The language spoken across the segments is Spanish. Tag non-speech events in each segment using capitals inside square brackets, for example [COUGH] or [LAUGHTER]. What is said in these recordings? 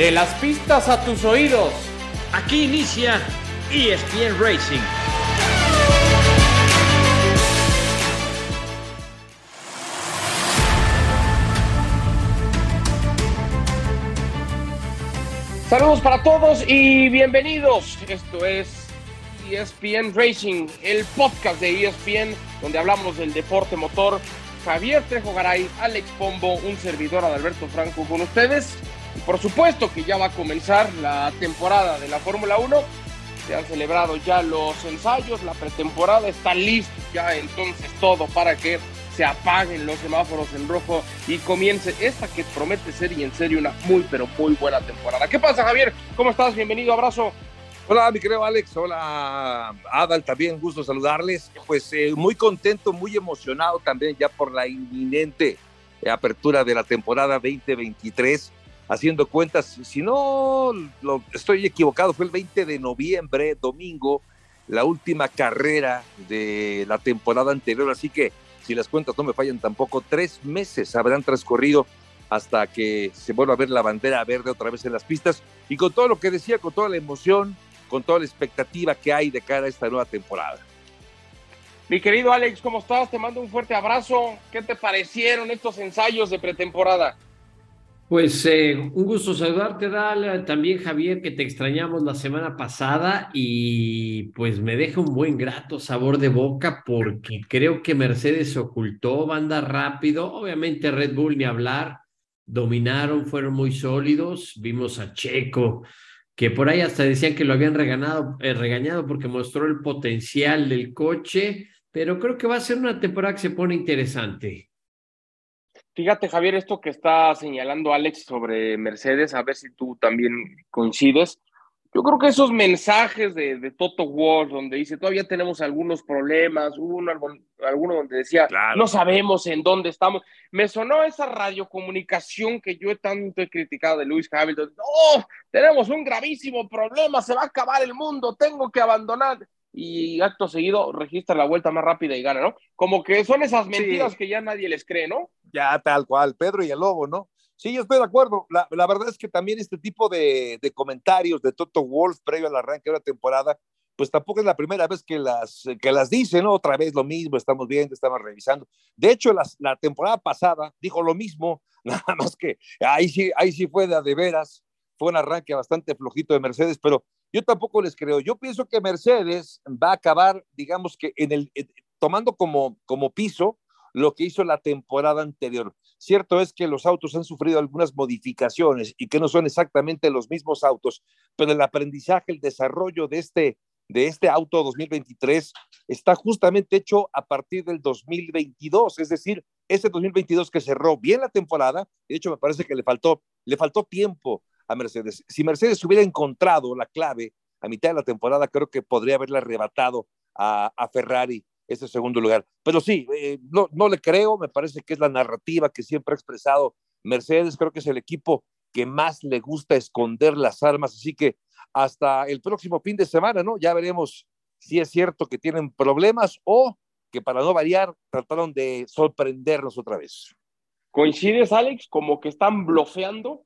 De las pistas a tus oídos. Aquí inicia ESPN Racing. Saludos para todos y bienvenidos. Esto es ESPN Racing, el podcast de ESPN donde hablamos del deporte motor. Javier Trejo Garay, Alex Pombo, un servidor Adalberto Franco con ustedes. Y por supuesto que ya va a comenzar la temporada de la Fórmula 1. Se han celebrado ya los ensayos, la pretemporada está listo ya entonces todo para que se apaguen los semáforos en rojo y comience esta que promete ser y en serio una muy pero muy buena temporada. ¿Qué pasa Javier? ¿Cómo estás? Bienvenido, abrazo. Hola, mi querido Alex. Hola, Adal. También gusto saludarles. Pues eh, muy contento, muy emocionado también ya por la inminente apertura de la temporada 2023. Haciendo cuentas, si no estoy equivocado, fue el 20 de noviembre, domingo, la última carrera de la temporada anterior. Así que, si las cuentas no me fallan tampoco, tres meses habrán transcurrido hasta que se vuelva a ver la bandera verde otra vez en las pistas. Y con todo lo que decía, con toda la emoción, con toda la expectativa que hay de cara a esta nueva temporada. Mi querido Alex, ¿cómo estás? Te mando un fuerte abrazo. ¿Qué te parecieron estos ensayos de pretemporada? Pues eh, un gusto saludarte, Dal. También Javier, que te extrañamos la semana pasada y pues me deja un buen grato sabor de boca porque creo que Mercedes se ocultó, banda rápido. Obviamente Red Bull ni hablar, dominaron, fueron muy sólidos. Vimos a Checo, que por ahí hasta decían que lo habían eh, regañado porque mostró el potencial del coche, pero creo que va a ser una temporada que se pone interesante. Fíjate, Javier, esto que está señalando Alex sobre Mercedes, a ver si tú también coincides. Yo creo que esos mensajes de, Toto Wolff, donde dice todavía tenemos algunos problemas, uno, alguno donde decía no sabemos en dónde estamos, me sonó esa radiocomunicación que yo tanto he criticado de Luis Hamilton. ¡Oh! Tenemos un gravísimo problema, se va a acabar el mundo, tengo que abandonar. Y acto seguido registra la vuelta más rápida y gana, ¿no? Como que son esas mentiras que ya nadie les cree, ¿no? Ya, tal cual, Pedro y el Lobo, ¿no? Sí, yo estoy de acuerdo. La, verdad es que también este tipo de, comentarios de Toto Wolf previo al arranque de la temporada, pues tampoco es la primera vez que las, que las dice, ¿no? Otra vez lo mismo, estamos viendo, estamos revisando. De hecho, la temporada pasada dijo lo mismo, [LAUGHS] nada más que ahí sí, ahí sí fue de, de veras, fue un arranque bastante flojito de Mercedes, pero yo tampoco les creo. Yo pienso que Mercedes va a acabar, digamos que en el, tomando como, como piso lo que hizo la temporada anterior. Cierto es que los autos han sufrido algunas modificaciones y que no son exactamente los mismos autos, pero el aprendizaje, el desarrollo de este, de este auto 2023 está justamente hecho a partir del 2022, es decir, este 2022 que cerró bien la temporada, de hecho me parece que le faltó, le faltó tiempo a Mercedes. Si Mercedes hubiera encontrado la clave a mitad de la temporada, creo que podría haberle arrebatado a, a Ferrari ese segundo lugar. Pero sí, eh, no, no le creo, me parece que es la narrativa que siempre ha expresado Mercedes, creo que es el equipo que más le gusta esconder las armas, así que hasta el próximo fin de semana, ¿no? Ya veremos si es cierto que tienen problemas o que para no variar trataron de sorprendernos otra vez. ¿Coincides, Alex, como que están bloqueando?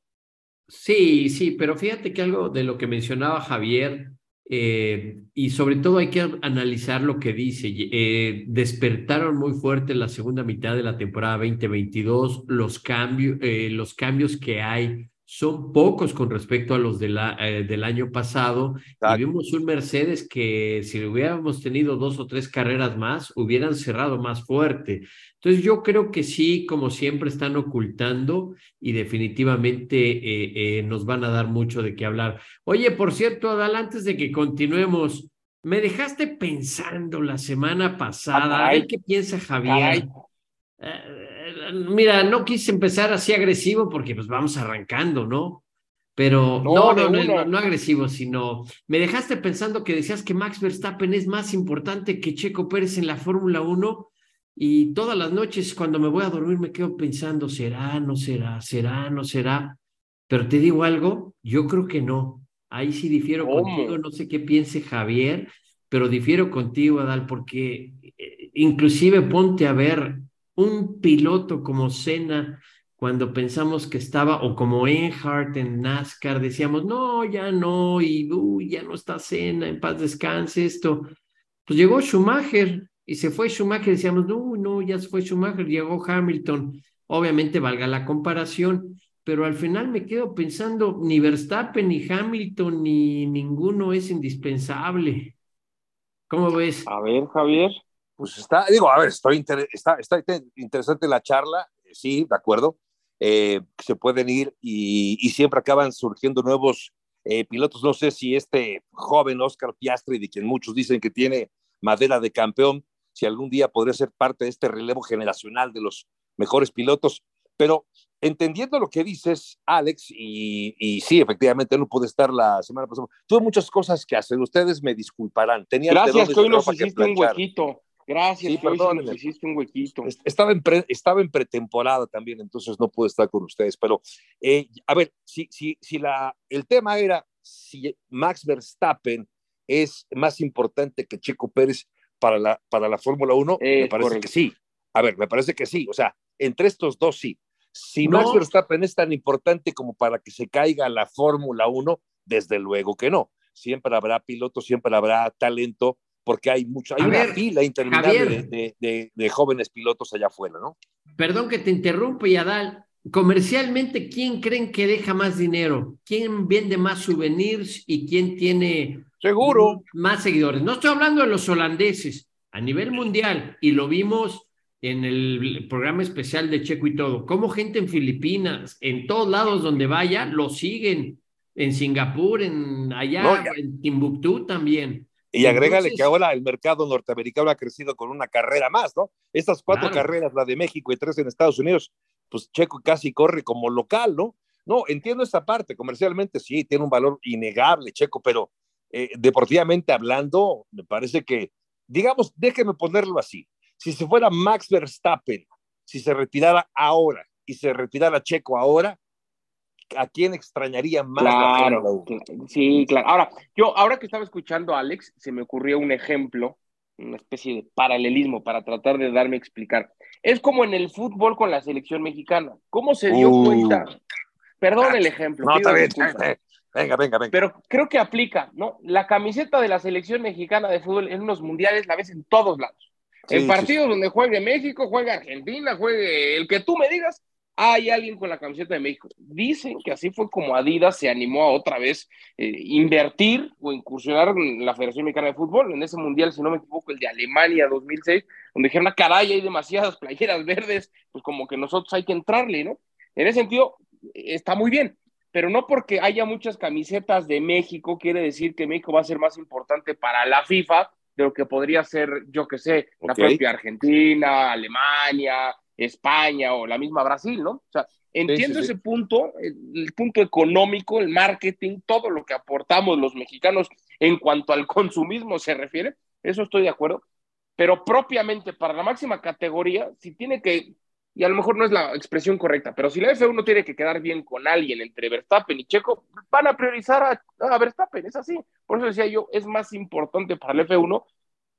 Sí, sí, pero fíjate que algo de lo que mencionaba Javier, eh, y sobre todo hay que analizar lo que dice. Eh, despertaron muy fuerte la segunda mitad de la temporada 2022, los, cambios, eh, los cambios que hay son pocos con respecto a los de la, eh, del año pasado. Y vimos un Mercedes que si hubiéramos tenido dos o tres carreras más, hubieran cerrado más fuerte. Entonces yo creo que sí, como siempre, están ocultando y definitivamente eh, eh, nos van a dar mucho de qué hablar. Oye, por cierto, Adal, antes de que continuemos, me dejaste pensando la semana pasada, a qué piensa Javier. Eh, mira, no quise empezar así agresivo porque pues vamos arrancando, ¿no? Pero no, no, no, no, agresivo, sino me dejaste pensando que decías que Max Verstappen es más importante que Checo Pérez en la Fórmula 1 y todas las noches cuando me voy a dormir me quedo pensando, ¿será, no será, será, no será? Pero te digo algo, yo creo que no. Ahí sí difiero contigo, no sé qué piense Javier, pero difiero contigo, Adal, porque eh, inclusive ponte a ver un piloto como Senna, cuando pensamos que estaba, o como Earnhardt en NASCAR, decíamos, no, ya no, y uy, ya no está cena, en paz descanse esto. Pues llegó Schumacher y se fue Schumacher, decíamos, no, no, ya se fue Schumacher, llegó Hamilton. Obviamente valga la comparación, pero al final me quedo pensando, ni Verstappen, ni Hamilton, ni ninguno es indispensable. ¿Cómo ves? A ver, Javier. Pues está, digo, a ver, estoy está, está interesante la charla, sí, de acuerdo. Eh, se pueden ir y, y, siempre acaban surgiendo nuevos eh, pilotos. No sé si este joven Oscar Piastri, de quien muchos dicen que tiene madera de campeón, si algún día podría ser parte de este relevo generacional de los mejores pilotos. Pero entendiendo lo que dices, Alex, y, y sí, efectivamente no pude estar la semana pasada, tuve muchas cosas que hacer. Ustedes me disculparán. Tenía Gracias, que hoy nos hiciste un huequito. Gracias, sí, perdón, hiciste un huequito. Estaba en, estaba en pretemporada también, entonces no pude estar con ustedes. Pero, eh, a ver, si, si, si la, el tema era si Max Verstappen es más importante que Checo Pérez para la, para la Fórmula 1, me parece que sí. A ver, me parece que sí. O sea, entre estos dos sí. Si Max Verstappen es tan importante como para que se caiga la Fórmula 1, desde luego que no. Siempre habrá pilotos, siempre habrá talento, porque hay mucho, hay una fila interminable de, de, jóvenes pilotos allá afuera, ¿no? Perdón que te interrumpa, Yadal. Comercialmente, ¿quién creen que deja más dinero? ¿Quién vende más souvenirs y quién tiene Seguro. más seguidores? No estoy hablando de los holandeses, a nivel mundial, y lo vimos en el programa especial de Checo y todo, como gente en Filipinas, en todos lados donde vaya, lo siguen, en Singapur, en allá, en Timbuktu también. Y agrégale que ahora el mercado norteamericano ha crecido con una carrera más, ¿no? Estas cuatro carreras, la de México y tres en Estados Unidos, pues Checo casi corre como local, ¿no? No, entiendo esta parte, comercialmente sí, tiene un valor innegable, Checo, pero eh, deportivamente hablando, me parece que, digamos, déjeme ponerlo así, si se fuera Max Verstappen, si se retirara ahora y se retirara Checo ahora, ¿a quién extrañaría más? Claro, sí, claro. Ahora, yo, ahora que estaba escuchando a Alex, se me ocurrió un ejemplo, una especie de paralelismo para tratar de darme a explicar. Es como en el fútbol con la selección mexicana. ¿Cómo se dio uh. cuenta? Perdón el ejemplo. No, está bien, Venga, venga, venga. Pero creo que aplica, ¿no? La camiseta de la selección mexicana de fútbol en unos mundiales la ves en todos lados en partidos donde juegue México, juega Argentina, juegue el que tú me digas, hay alguien con la camiseta de México. Dicen que así fue como Adidas se animó a otra vez eh, invertir o incursionar en la Federación Mexicana de Fútbol, en ese mundial, si no me equivoco, el de Alemania 2006, donde dijeron, ah, caray, hay demasiadas playeras verdes, pues como que nosotros hay que entrarle, ¿no? En ese sentido, está muy bien, pero no porque haya muchas camisetas de México quiere decir que México va a ser más importante para la FIFA de lo que podría ser, yo que sé, la propia Argentina, Alemania, España o la misma Brasil, ¿no? O sea, entiendo ese punto, el, punto económico, el marketing, todo lo que aportamos los mexicanos en cuanto al consumismo se refiere, eso estoy de acuerdo, pero propiamente para la máxima categoría, si tiene que, y a lo mejor no es la expresión correcta, pero si la F1 tiene que quedar bien con alguien entre Verstappen y Checo, van a priorizar a, a Verstappen, es así. Por eso decía yo, es más importante para el F1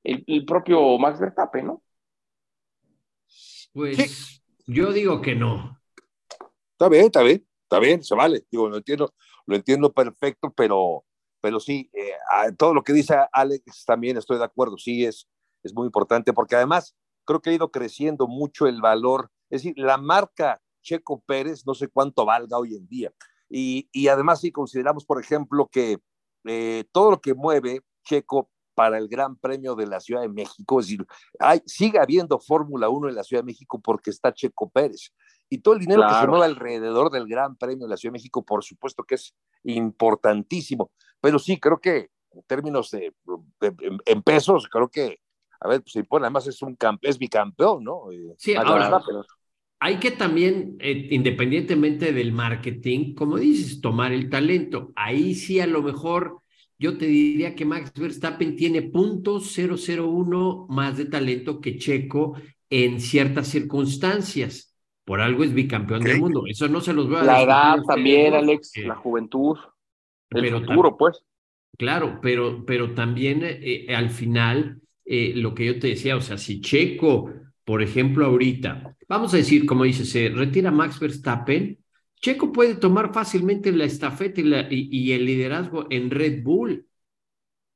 el, propio Max Verstappen, ¿no? Pues yo digo que no. Está bien, está bien, está bien, se vale. Digo, lo entiendo, lo entiendo perfecto, pero, pero sí, eh, todo lo que dice Alex también estoy de acuerdo, sí, es, es muy importante, porque además creo que ha ido creciendo mucho el valor, es decir, la marca Checo Pérez, no sé cuánto valga hoy en día. Y, y además, si consideramos, por ejemplo, que eh, todo lo que mueve Checo para el Gran Premio de la Ciudad de México. Es decir, hay, sigue habiendo Fórmula 1 en la Ciudad de México porque está Checo Pérez. Y todo el dinero que se mueve alrededor del Gran Premio de la Ciudad de México, por supuesto que es importantísimo. Pero sí, creo que en términos de, en, pesos, creo que, a ver, pues se impone, además es un es bicampeón, ¿no? Eh, sí, ahora, hay que también, eh, independientemente del marketing, como dices, tomar el talento. Ahí sí a lo mejor yo te diría que Max Verstappen tiene puntos 001 más de talento que Checo en ciertas circunstancias. Por algo es bicampeón del mundo. Eso no se los veo a La edad también, Alex, la juventud, el pero futuro, pues. Claro, pero, pero también eh, al final, eh, lo que yo te decía, o sea, si Checo, por ejemplo, ahorita vamos a decir, como dice, se retira Max Verstappen, Checo puede tomar fácilmente la estafeta y, el liderazgo en Red Bull.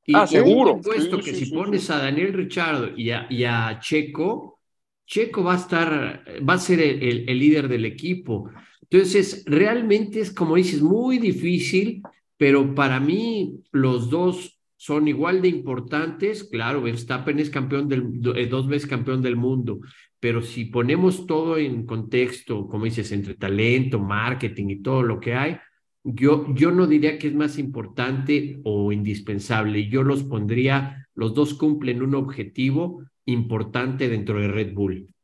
Y ah, seguro. puesto que si pones a Daniel Richard y a, Checo, Checo va a estar, va a ser el, el, líder del equipo. Entonces, realmente es, como dices, muy difícil, pero para mí los dos son igual de importantes. Claro, Verstappen es campeón del, eh, dos veces campeón del mundo, pero si ponemos todo en contexto, como dices, entre talento, marketing y todo lo que hay, yo, yo no diría que es más importante o indispensable. Yo los pondría, los dos cumplen un objetivo importante dentro de Red Bull.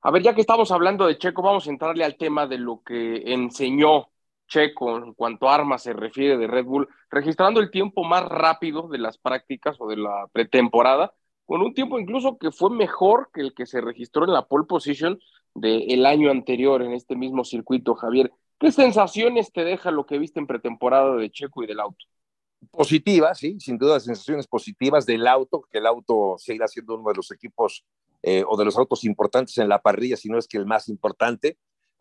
A ver, ya que estamos hablando de Checo, vamos a entrarle al tema de lo que enseñó Checo en cuanto a armas se refiere de Red Bull, registrando el tiempo más rápido de las prácticas o de la pretemporada, con un tiempo incluso que fue mejor que el que se registró en la pole position del año anterior en este mismo circuito, Javier. ¿Qué sensaciones te deja lo que viste en pretemporada de Checo y del auto? Positivas, sí, sin duda sensaciones positivas del auto, que el auto seguirá siendo uno de los equipos eh, o de los autos importantes en la parrilla, si no es que el más importante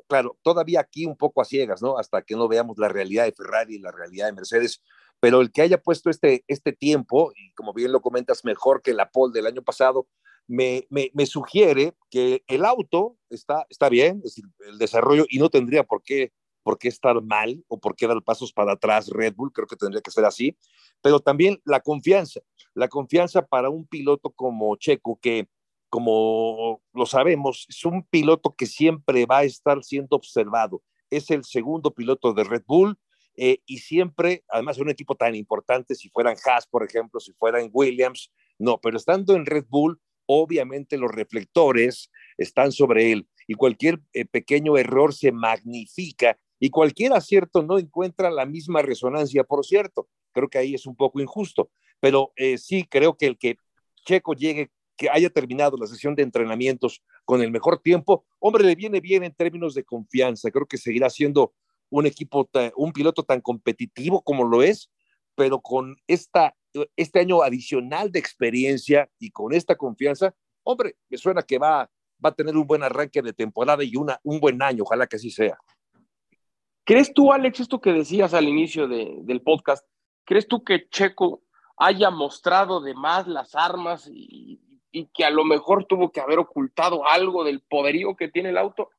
claro, todavía aquí un poco a ciegas, ¿no? Hasta que no veamos la realidad de Ferrari y la realidad de Mercedes, pero el que haya puesto este, este tiempo, y como bien lo comentas, mejor que la pole del año pasado, me, me, sugiere que el auto está, está bien, es decir, el desarrollo, y no tendría por qué, por qué estar mal o por qué dar pasos para atrás Red Bull, creo que tendría que ser así, pero también la confianza, la confianza para un piloto como Checo, que como lo sabemos, es un piloto que siempre va a estar siendo observado. Es el segundo piloto de Red Bull eh, y siempre, además, un equipo tan importante, si fueran Haas, por ejemplo, si fueran Williams, no, pero estando en Red Bull, obviamente los reflectores están sobre él y cualquier eh, pequeño error se magnifica y cualquier acierto no encuentra la misma resonancia, por cierto. Creo que ahí es un poco injusto, pero eh, sí creo que el que Checo llegue que haya terminado la sesión de entrenamientos con el mejor tiempo, hombre, le viene bien en términos de confianza. Creo que seguirá siendo un equipo, un piloto tan competitivo como lo es, pero con esta, este año adicional de experiencia y con esta confianza, hombre, me suena que va, va a tener un buen arranque de temporada y una, un buen año, ojalá que así sea. ¿Crees tú, Alex, esto que decías al inicio de, del podcast, crees tú que Checo haya mostrado de más las armas y, y que a lo mejor tuvo que haber ocultado algo del poderío que tiene el auto?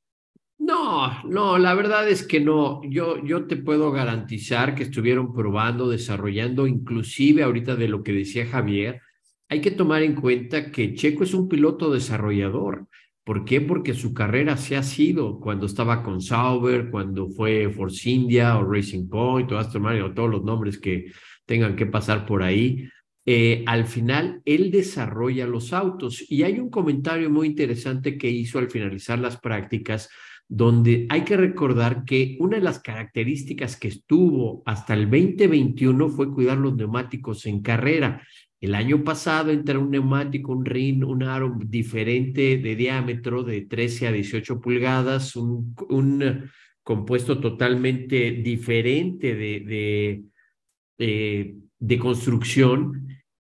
No, no, la verdad es que no. Yo, yo te puedo garantizar que estuvieron probando, desarrollando, inclusive ahorita de lo que decía Javier, hay que tomar en cuenta que Checo es un piloto desarrollador. ¿Por qué? Porque su carrera se ha sido cuando estaba con Sauber, cuando fue Force India o Racing Point, o Aston Martin, o todos los nombres que tengan que pasar por ahí. Eh, al final él desarrolla los autos. Y hay un comentario muy interesante que hizo al finalizar las prácticas, donde hay que recordar que una de las características que estuvo hasta el 2021 fue cuidar los neumáticos en carrera. El año pasado entra un neumático, un ring, un aro diferente de diámetro de 13 a 18 pulgadas, un, compuesto totalmente diferente de, de, eh, de construcción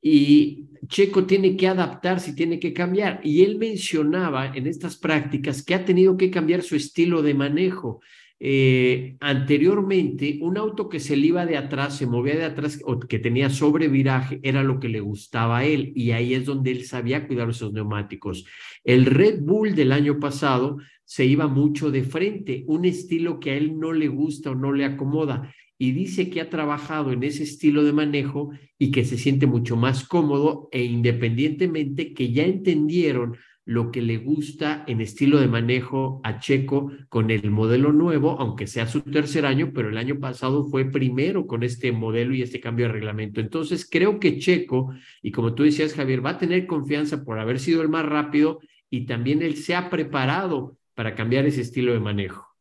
y Checo tiene que adaptarse y tiene que cambiar. Y él mencionaba en estas prácticas que ha tenido que cambiar su estilo de manejo. Eh, anteriormente, un auto que se le iba de atrás, se movía de atrás o que tenía sobreviraje, era lo que le gustaba a él y ahí es donde él sabía cuidar esos neumáticos. El Red Bull del año pasado se iba mucho de frente, un estilo que a él no le gusta o no le acomoda y dice que ha trabajado en ese estilo de manejo y que se siente mucho más cómodo e independientemente que ya entendieron lo que le gusta en estilo de manejo a Checo con el modelo nuevo, aunque sea su tercer año, pero el año pasado fue primero con este modelo y este cambio de reglamento. Entonces, creo que Checo, y como tú decías, Javier, va a tener confianza por haber sido el más rápido y también él se ha preparado para cambiar ese estilo de manejo.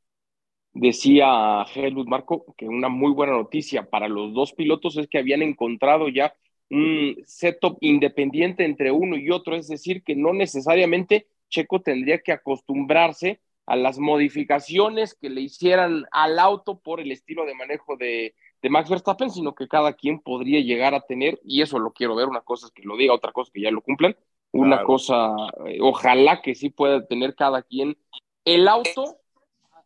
Decía Helmut Marco que una muy buena noticia para los dos pilotos es que habían encontrado ya un setup independiente entre uno y otro, es decir, que no necesariamente Checo tendría que acostumbrarse a las modificaciones que le hicieran al auto por el estilo de manejo de, de Max Verstappen, sino que cada quien podría llegar a tener, y eso lo quiero ver, una cosa es que lo diga, otra cosa es que ya lo cumplan, una cosa, eh, ojalá que sí pueda tener cada quien el auto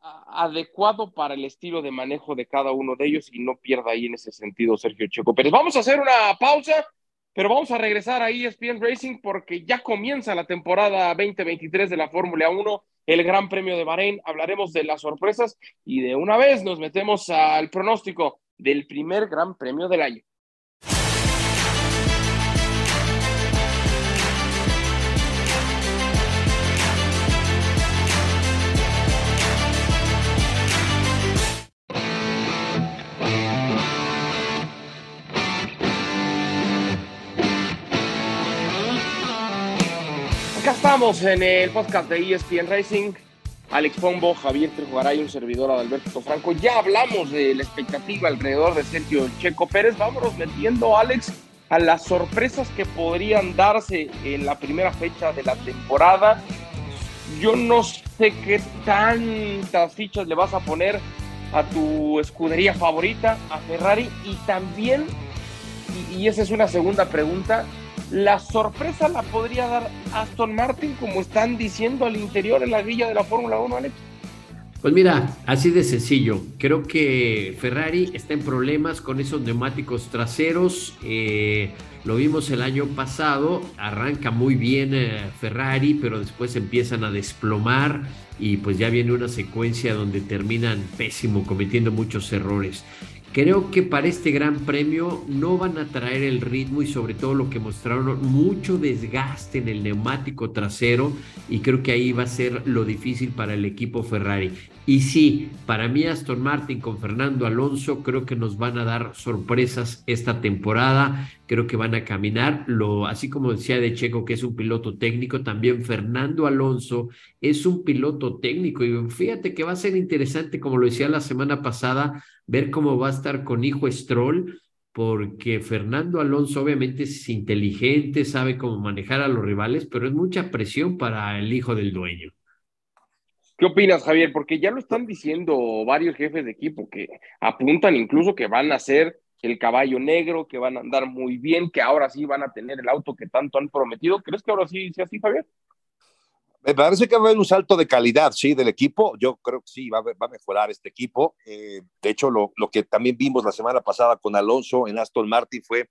adecuado para el estilo de manejo de cada uno de ellos y no pierda ahí en ese sentido Sergio Checo Pérez. Vamos a hacer una pausa, pero vamos a regresar a ESPN Racing porque ya comienza la temporada 2023 de la Fórmula 1, el Gran Premio de Bahrein. Hablaremos de las sorpresas y de una vez nos metemos al pronóstico del primer Gran Premio del año. Estamos en el podcast de ESPN Racing. Alex Pombo, Javier Trejogaray, un servidor Adalberto Franco. Ya hablamos de la expectativa alrededor de Sergio Checo Pérez. Vámonos metiendo, Alex, a las sorpresas que podrían darse en la primera fecha de la temporada. Yo no sé qué tantas fichas le vas a poner a tu escudería favorita, a Ferrari, y también, y esa es una segunda pregunta, la sorpresa la podría dar Aston Martin, como están diciendo al interior en la grilla de la Fórmula 1, Alex. Pues mira, así de sencillo. Creo que Ferrari está en problemas con esos neumáticos traseros. Eh, lo vimos el año pasado. Arranca muy bien eh, Ferrari, pero después empiezan a desplomar y pues ya viene una secuencia donde terminan pésimo, cometiendo muchos errores. Creo que para este gran premio no van a traer el ritmo y sobre todo lo que mostraron, mucho desgaste en el neumático trasero y creo que ahí va a ser lo difícil para el equipo Ferrari. Y sí, para mí Aston Martin con Fernando Alonso creo que nos van a dar sorpresas esta temporada, creo que van a caminar, lo, así como decía de Checo que es un piloto técnico, también Fernando Alonso es un piloto técnico. Y fíjate que va a ser interesante, como lo decía la semana pasada, ver cómo va a estar con hijo Stroll, porque Fernando Alonso obviamente es inteligente, sabe cómo manejar a los rivales, pero es mucha presión para el hijo del dueño. ¿Qué opinas, Javier? Porque ya lo están diciendo varios jefes de equipo que apuntan incluso que van a ser el caballo negro, que van a andar muy bien, que ahora sí van a tener el auto que tanto han prometido. ¿Crees que ahora sí sea así, Javier? Me parece que va a haber un salto de calidad, sí, del equipo. Yo creo que sí, va a, mejorar este equipo. Eh, de hecho, lo, que también vimos la semana pasada con Alonso en Aston Martin fue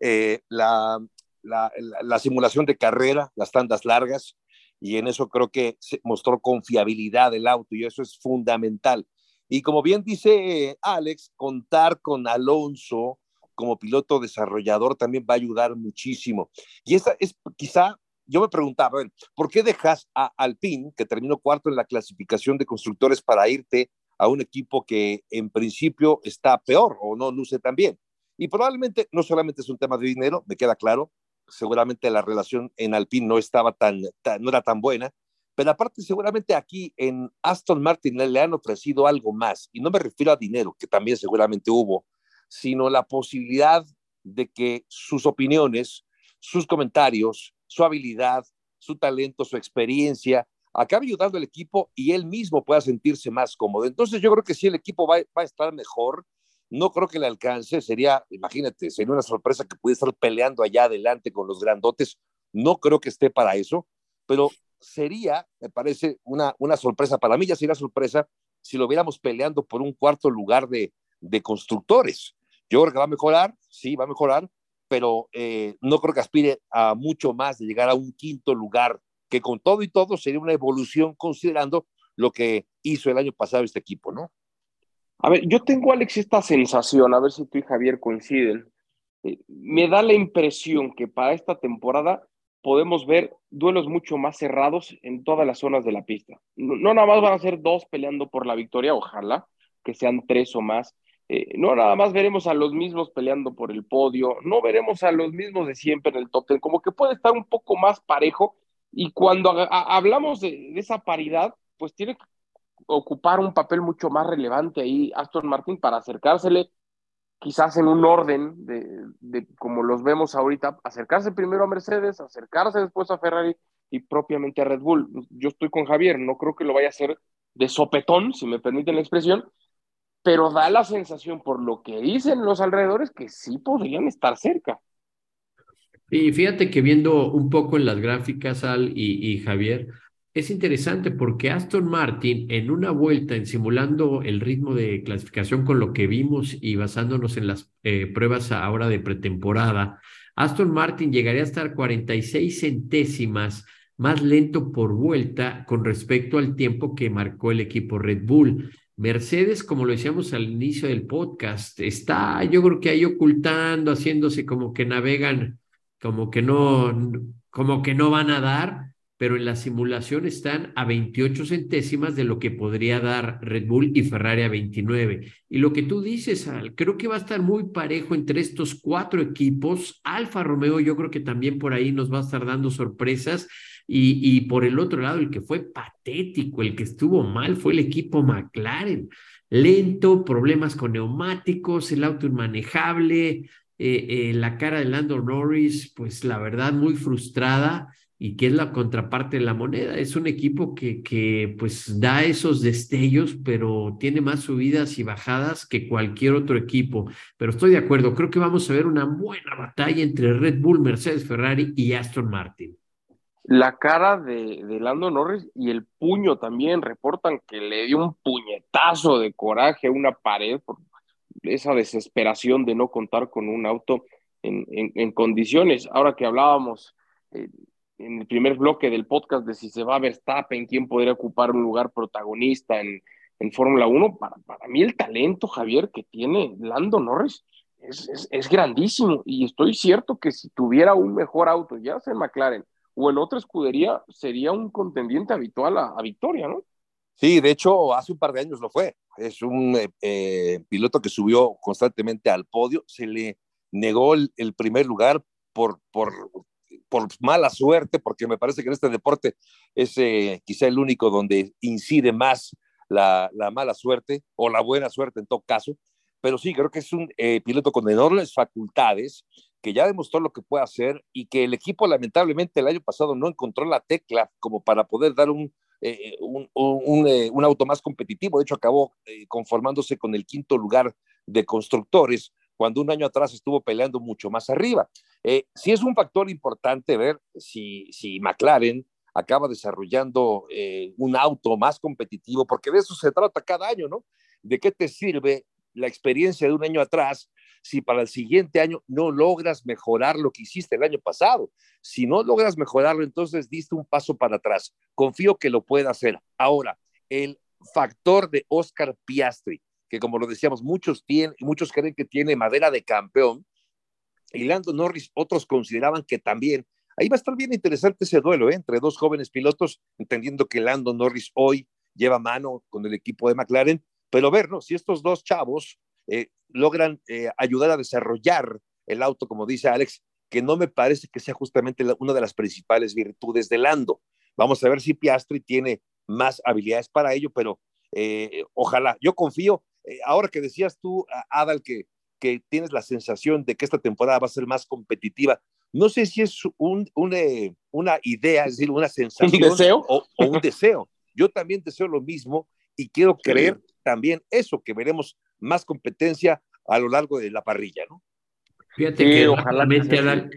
eh, la, la, simulación de carrera, las tandas largas y en eso creo que se mostró confiabilidad del auto y eso es fundamental. Y como bien dice Alex, contar con Alonso como piloto desarrollador también va a ayudar muchísimo. Y esa es quizá, yo me preguntaba, ¿por qué dejas a Alpine, que terminó cuarto en la clasificación de constructores, para irte a un equipo que en principio está peor o no luce tan bien? Y probablemente no solamente es un tema de dinero, me queda claro, seguramente la relación en Alpine no estaba tan, no era tan buena, pero aparte seguramente aquí en Aston Martin le, han ofrecido algo más, y no me refiero a dinero, que también seguramente hubo, sino la posibilidad de que sus opiniones, sus comentarios, su habilidad, su talento, su experiencia, acabe ayudando al equipo y él mismo pueda sentirse más cómodo. Entonces yo creo que sí, el equipo va, va a estar mejor, no creo que le alcance, sería, imagínate, sería una sorpresa que pudiera estar peleando allá adelante con los grandotes, no creo que esté para eso, pero sería, me parece, una, una sorpresa, para mí ya sería sorpresa si lo viéramos peleando por un cuarto lugar de, de constructores. Yo creo que va a mejorar, sí, va a mejorar, pero eh, no creo que aspire a mucho más de llegar a un quinto lugar, que con todo y todo sería una evolución considerando lo que hizo el año pasado este equipo, ¿no? A ver, yo tengo, Alex, esta sensación, a ver si tú y Javier coinciden. Eh, me da la impresión que para esta temporada podemos ver duelos mucho más cerrados en todas las zonas de la pista. No, nada más van a ser dos peleando por la victoria, ojalá que sean tres o más. Eh, no nada más veremos a los mismos peleando por el podio, no veremos a los mismos de siempre en el top ten, como que puede estar un poco más parejo. Y cuando hablamos de, de esa paridad, pues tiene que ocupar un papel mucho más relevante ahí Aston Martin para acercársele quizás en un orden de, como los vemos ahorita, acercarse primero a Mercedes, acercarse después a Ferrari y propiamente a Red Bull. Yo estoy con Javier, no creo que lo vaya a hacer de sopetón, si me permiten la expresión, pero da la sensación por lo que dicen los alrededores que sí podrían estar cerca. Y fíjate que viendo un poco en las gráficas, Al y, Javier, es interesante porque Aston Martin en una vuelta, en simulando el ritmo de clasificación con lo que vimos y basándonos en las eh, pruebas ahora de pretemporada, Aston Martin llegaría a estar 46 centésimas más lento por vuelta con respecto al tiempo que marcó el equipo Red Bull. Mercedes, como lo decíamos al inicio del podcast, está yo creo que ahí ocultando, haciéndose como que navegan, como que no, como que no van a dar, pero en la simulación están a 28 centésimas de lo que podría dar Red Bull y Ferrari a 29. Y lo que tú dices, Al, creo que va a estar muy parejo entre estos cuatro equipos. Alfa Romeo yo creo que también por ahí nos va a estar dando sorpresas. Y, por el otro lado, el que fue patético, el que estuvo mal, fue el equipo McLaren. Lento, problemas con neumáticos, el auto inmanejable, eh, eh, la cara de Lando Norris, pues la verdad muy frustrada y que es la contraparte de la moneda. Es un equipo que, que pues da esos destellos, pero tiene más subidas y bajadas que cualquier otro equipo. Pero estoy de acuerdo, creo que vamos a ver una buena batalla entre Red Bull, Mercedes, Ferrari y Aston Martin. La cara de, de Lando Norris y el puño también reportan que le dio un puñetazo de coraje a una pared por esa desesperación de no contar con un auto en, en, condiciones. Ahora que hablábamos eh, en el primer bloque del podcast de si se va a Verstappen, quién podría ocupar un lugar protagonista en, en Fórmula 1, para, para mí el talento, Javier, que tiene Lando Norris es, es, es, grandísimo y estoy cierto que si tuviera un mejor auto, ya sea en McLaren o en otra escudería, sería un contendiente habitual a, a victoria, ¿no? Sí, de hecho, hace un par de años lo fue. Es un eh, eh piloto que subió constantemente al podio, se le negó el, el primer lugar por, por por mala suerte, porque me parece que en este deporte es eh, quizá el único donde incide más la, la, mala suerte o la buena suerte en todo caso. Pero sí, creo que es un eh, piloto con enormes facultades, que ya demostró lo que puede hacer y que el equipo lamentablemente el año pasado no encontró la tecla como para poder dar un, eh, un, un, auto más competitivo. De hecho, acabó conformándose con el quinto lugar de constructores, cuando un año atrás estuvo peleando mucho más arriba. Eh, sí es un factor importante ver si, si McLaren acaba desarrollando eh, un auto más competitivo, porque de eso se trata cada año, ¿no? ¿De qué te sirve la experiencia de un año atrás si para el siguiente año no logras mejorar lo que hiciste el año pasado? Si no logras mejorarlo, entonces diste un paso para atrás. Confío que lo pueda hacer. Ahora, el factor de Oscar Piastri que como lo decíamos, muchos, tienen, muchos creen que tiene madera de campeón, y Lando Norris, otros consideraban que también. Ahí va a estar bien interesante ese duelo ¿eh? entre dos jóvenes pilotos, entendiendo que Lando Norris hoy lleva mano con el equipo de McLaren, pero ver, ¿no? Si estos dos chavos eh, logran eh, ayudar a desarrollar el auto, como dice Alex, que no me parece que sea justamente una de las principales virtudes de Lando. Vamos a ver si Piastri tiene más habilidades para ello, pero eh, ojalá, yo confío eh, ahora que decías tú, Adal, que, que tienes la sensación de que esta temporada va a ser más competitiva, no sé si es un, eh, una idea, es decir, una [LAUGHS] sensación ¿Un deseo? O, o, un deseo. Yo también deseo lo mismo y quiero creer también eso, que veremos más competencia a lo largo de la parrilla, ¿no? Fíjate sí, que ojalá Adal,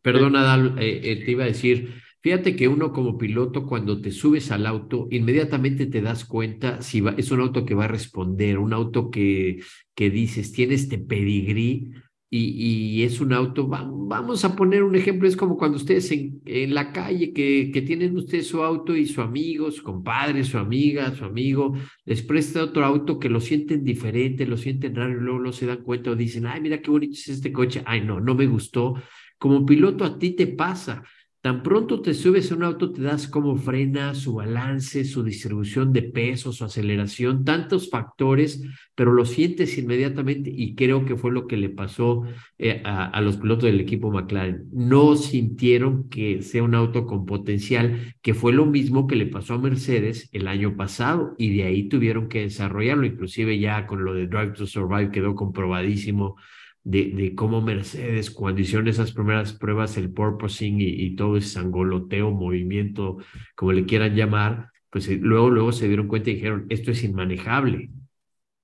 perdón, Adal, eh, te iba a decir, Fíjate que uno como piloto, cuando te subes al auto, inmediatamente te das cuenta si va, es un auto que va a responder, un auto que, que dices, tiene este pedigrí y, y es un auto, va, vamos a poner un ejemplo, es como cuando ustedes en, en la calle, que, que, tienen ustedes su auto y su amigo, su compadre, su amiga, su amigo, les presta otro auto que lo sienten diferente, lo sienten raro y luego no se dan cuenta o dicen, ay, mira qué bonito es este coche, ay, no, no me gustó. Como piloto a ti te pasa Tan pronto te subes a un auto, te das cómo frena, su balance, su distribución de peso, su aceleración, tantos factores, pero lo sientes inmediatamente y creo que fue lo que le pasó eh, a, a, los pilotos del equipo McLaren. No sintieron que sea un auto con potencial, que fue lo mismo que le pasó a Mercedes el año pasado y de ahí tuvieron que desarrollarlo, inclusive ya con lo de Drive to Survive quedó comprobadísimo de, de, cómo Mercedes, cuando hicieron esas primeras pruebas, el purposing y, y, todo ese sangoloteo, movimiento, como le quieran llamar, pues eh, luego, luego se dieron cuenta y dijeron, esto es inmanejable.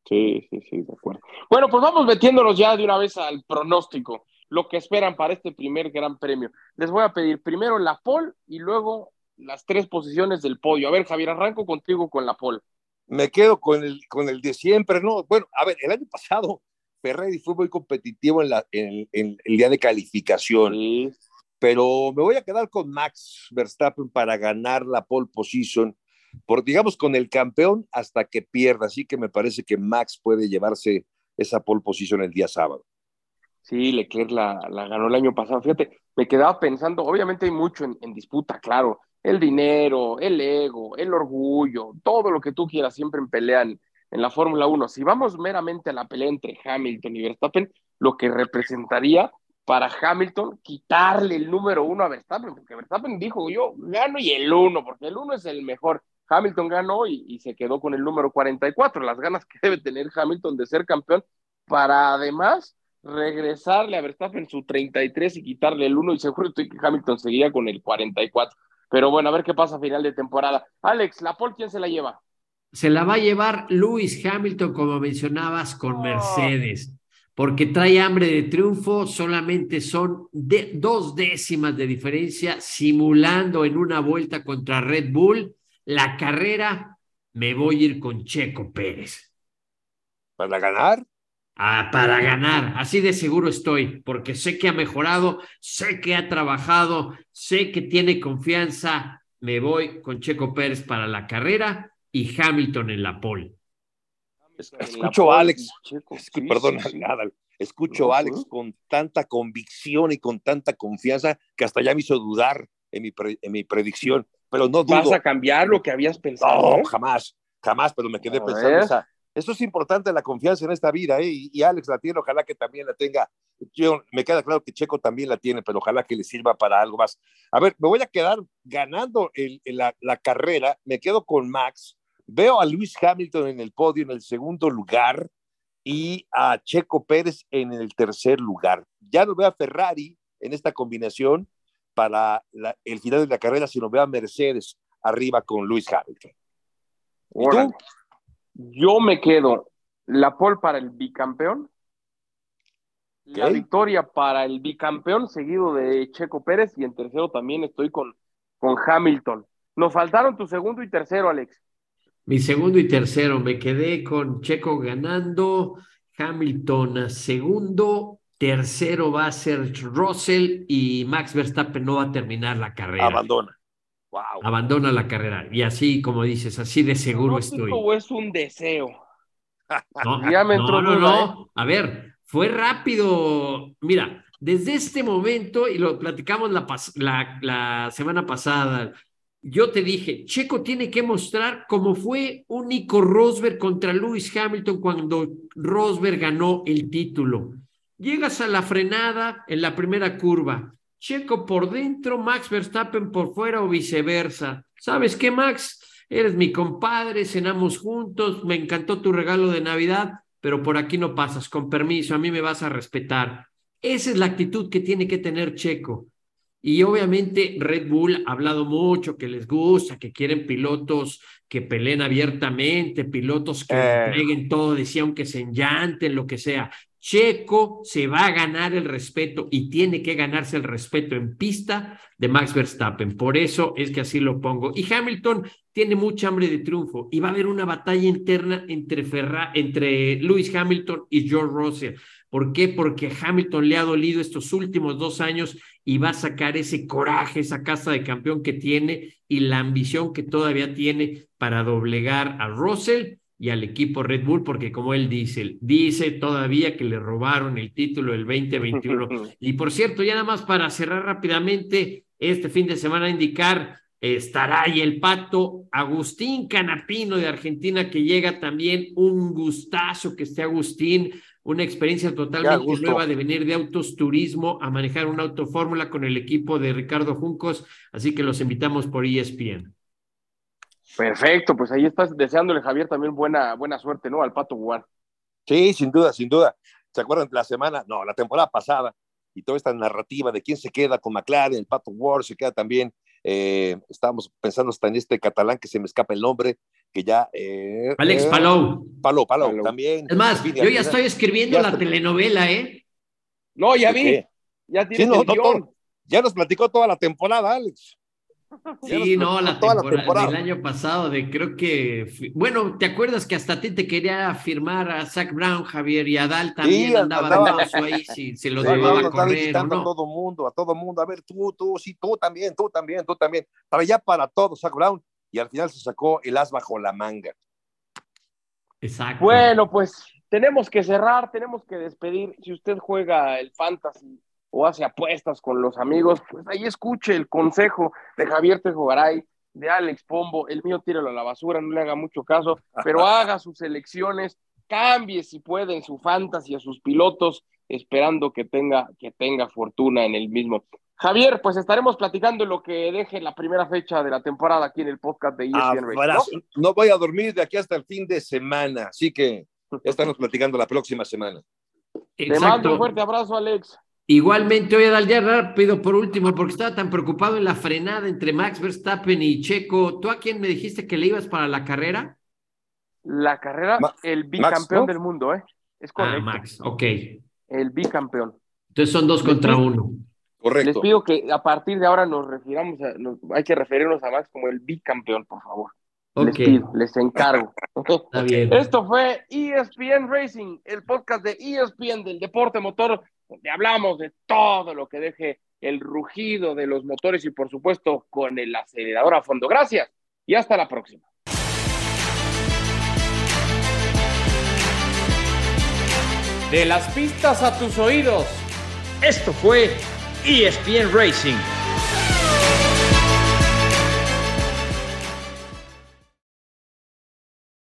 Sí, sí, sí, de acuerdo. Bueno, pues vamos metiéndonos ya de una vez al pronóstico. lo que esperan para este primer gran premio. Les voy a pedir primero la pole y luego las tres posiciones del podio. A ver, Javier, arranco contigo con la pole. Me quedo con el, con el de siempre, ¿no? Bueno, a ver, el año pasado Ferrari fue muy competitivo en, la, en, el día de calificación, pero me voy a quedar con Max Verstappen para ganar la pole position, por digamos con el campeón hasta que pierda, así que me parece que Max puede llevarse esa pole position el día sábado. Sí, Leclerc la, la ganó el año pasado. Fíjate, me quedaba pensando, obviamente hay mucho en, disputa, claro, el dinero, el ego, el orgullo, todo lo que tú quieras siempre en pelean en la Fórmula 1. Si vamos meramente a la pelea entre Hamilton y Verstappen, lo que representaría para Hamilton quitarle el número uno a Verstappen, porque Verstappen dijo, yo gano y el uno, porque el uno es el mejor. Hamilton ganó y, y, se quedó con el número 44, las ganas que debe tener Hamilton de ser campeón, para además regresarle a Verstappen su 33 y quitarle el uno, y seguro que Hamilton seguía con el 44. Pero bueno, a ver qué pasa a final de temporada. Alex, ¿la Paul quién se la lleva? Se la va a llevar Lewis Hamilton, como mencionabas, con Mercedes, porque trae hambre de triunfo, solamente son de, dos décimas de diferencia, simulando en una vuelta contra Red Bull. La carrera, me voy a ir con Checo Pérez. ¿Para ganar? Ah, para ganar, así de seguro estoy, porque sé que ha mejorado, sé que ha trabajado, sé que tiene confianza. Me voy con Checo Pérez para la carrera y Hamilton en la pole. Escucho a Alex, perdón, nada, escucho a Alex con tanta convicción y con tanta confianza que hasta ya me hizo dudar en mi, en mi predicción, pero no dudo. ¿Vas a cambiar lo que habías pensado? No, jamás, jamás, pero me quedé pensando esa, eso es importante, la confianza en esta vida, ¿eh? y, Alex la tiene, ojalá que también la tenga. Yo, me queda claro que Checo también la tiene, pero ojalá que le sirva para algo más. A ver, me voy a quedar ganando el, la, la, carrera, me quedo con Max, Veo a Luis Hamilton en el podio en el segundo lugar y a Checo Pérez en el tercer lugar. Ya no veo a Ferrari en esta combinación para el final de la carrera, sino veo a Mercedes arriba con Luis Hamilton. ¿Y tú? Yo me quedo la pole para el bicampeón, la victoria para el bicampeón seguido de Checo Pérez y en tercero también estoy con, con Hamilton. Nos faltaron tu segundo y tercero, Alex. Mi segundo y tercero, me quedé con Checo ganando, Hamilton segundo, tercero va a ser Russell y Max Verstappen no va a terminar la carrera. Abandona. Wow. Abandona la carrera. Y así, como dices, así de seguro estoy. ¿O es un deseo? No, [LAUGHS] ya me entró no, no, no. ¿eh? A ver, fue rápido. Mira, desde este momento, y lo platicamos la, la, la semana pasada, yo te dije, Checo tiene que mostrar cómo fue un Nico Rosberg contra Lewis Hamilton cuando Rosberg ganó el título. Llegas a la frenada en la primera curva, Checo por dentro, Max Verstappen por fuera o viceversa. ¿Sabes qué, Max? Eres mi compadre, cenamos juntos, me encantó tu regalo de Navidad, pero por aquí no pasas, con permiso, a mí me vas a respetar. Esa es la actitud que tiene que tener Checo. Y obviamente Red Bull ha hablado mucho que les gusta, que quieren pilotos que peleen abiertamente, pilotos que eh. todo, decían que se enllanten, lo que sea. Checo se va a ganar el respeto y tiene que ganarse el respeto en pista de Max Verstappen. Por eso es que así lo pongo. Y Hamilton tiene mucha hambre de triunfo y va a haber una batalla interna entre, Ferra entre Lewis Hamilton y George Russell. ¿Por qué? Porque Hamilton le ha dolido estos últimos dos años y va a sacar ese coraje, esa casa de campeón que tiene y la ambición que todavía tiene para doblegar a Russell y al equipo Red Bull, porque como él dice, dice todavía que le robaron el título del 2021. [LAUGHS] y por cierto, ya nada más para cerrar rápidamente, este fin de semana indicar, estará ahí el pato Agustín Canapino de Argentina, que llega también, un gustazo que esté Agustín, una experiencia totalmente nueva de venir de autos turismo a manejar una autofórmula con el equipo de Ricardo Juncos, así que los invitamos por ESPN. Perfecto, pues ahí estás deseándole, Javier, también buena, buena suerte, ¿no? Al Pato Guar. Sí, sin duda, sin duda. ¿Se acuerdan la semana, no, la temporada pasada, y toda esta narrativa de quién se queda con McLaren, el Pato Ward se queda también, eh, estábamos pensando hasta en este catalán que se me escapa el nombre, que ya... Eh, Alex eh, Palou. Palou, Palou, también. Es más, yo ya estoy escribiendo la telenovela, ¿eh? No, ya vi. Ya tiene el ya nos platicó toda la temporada, Alex. [LAUGHS] Sí, no, la temporada, la temporada, del año pasado, de creo que, bueno, ¿te acuerdas que hasta a ti te quería firmar a Zach Brown, Javier, y a Dal también andaba, andaba ahí, si, se [LAUGHS] lo llevaba a correr o no? A todo mundo, a todo mundo, a ver, tú, tú, sí, tú también, tú también, tú también, para ya para todo, Zach Brown, y al final se sacó el as bajo la manga. Exacto. Bueno, pues tenemos que cerrar, tenemos que despedir. Si usted juega el fantasy o hace apuestas con los amigos, pues ahí escuche el consejo de Javier Tejogaray, de Alex Pombo, el mío tíralo a la basura, no le haga mucho caso, pero [LAUGHS] haga sus elecciones, cambie si puede en su fantasy a sus pilotos, esperando que tenga, que tenga fortuna en el mismo. Javier, pues estaremos platicando lo que deje la primera fecha de la temporada aquí en el podcast de ESPN ¿no? ¿no? voy a dormir de aquí hasta el fin de semana, así que ya estamos platicando la próxima semana. Te mando un fuerte abrazo, Alex. Igualmente, voy a dar ya rápido por último, porque estaba tan preocupado en la frenada entre Max Verstappen y Checo. ¿Tú a quién me dijiste que le ibas para la carrera? La carrera, el bicampeón del mundo, ¿eh? Es ah, correcto. Ah, Max, ok. El bicampeón. Entonces son dos contra uno. Correcto. Les pido que a partir de ahora nos refiramos, a, hay que referirnos a Max como el bicampeón, por favor. Les pido, les encargo. Está bien. Esto fue ESPN Racing, el podcast de ESPN del deporte motor donde hablamos de todo lo que deje el rugido de los motores y por supuesto con el acelerador a fondo. Gracias y hasta la próxima. De las pistas a tus oídos. Esto fue ESPN Racing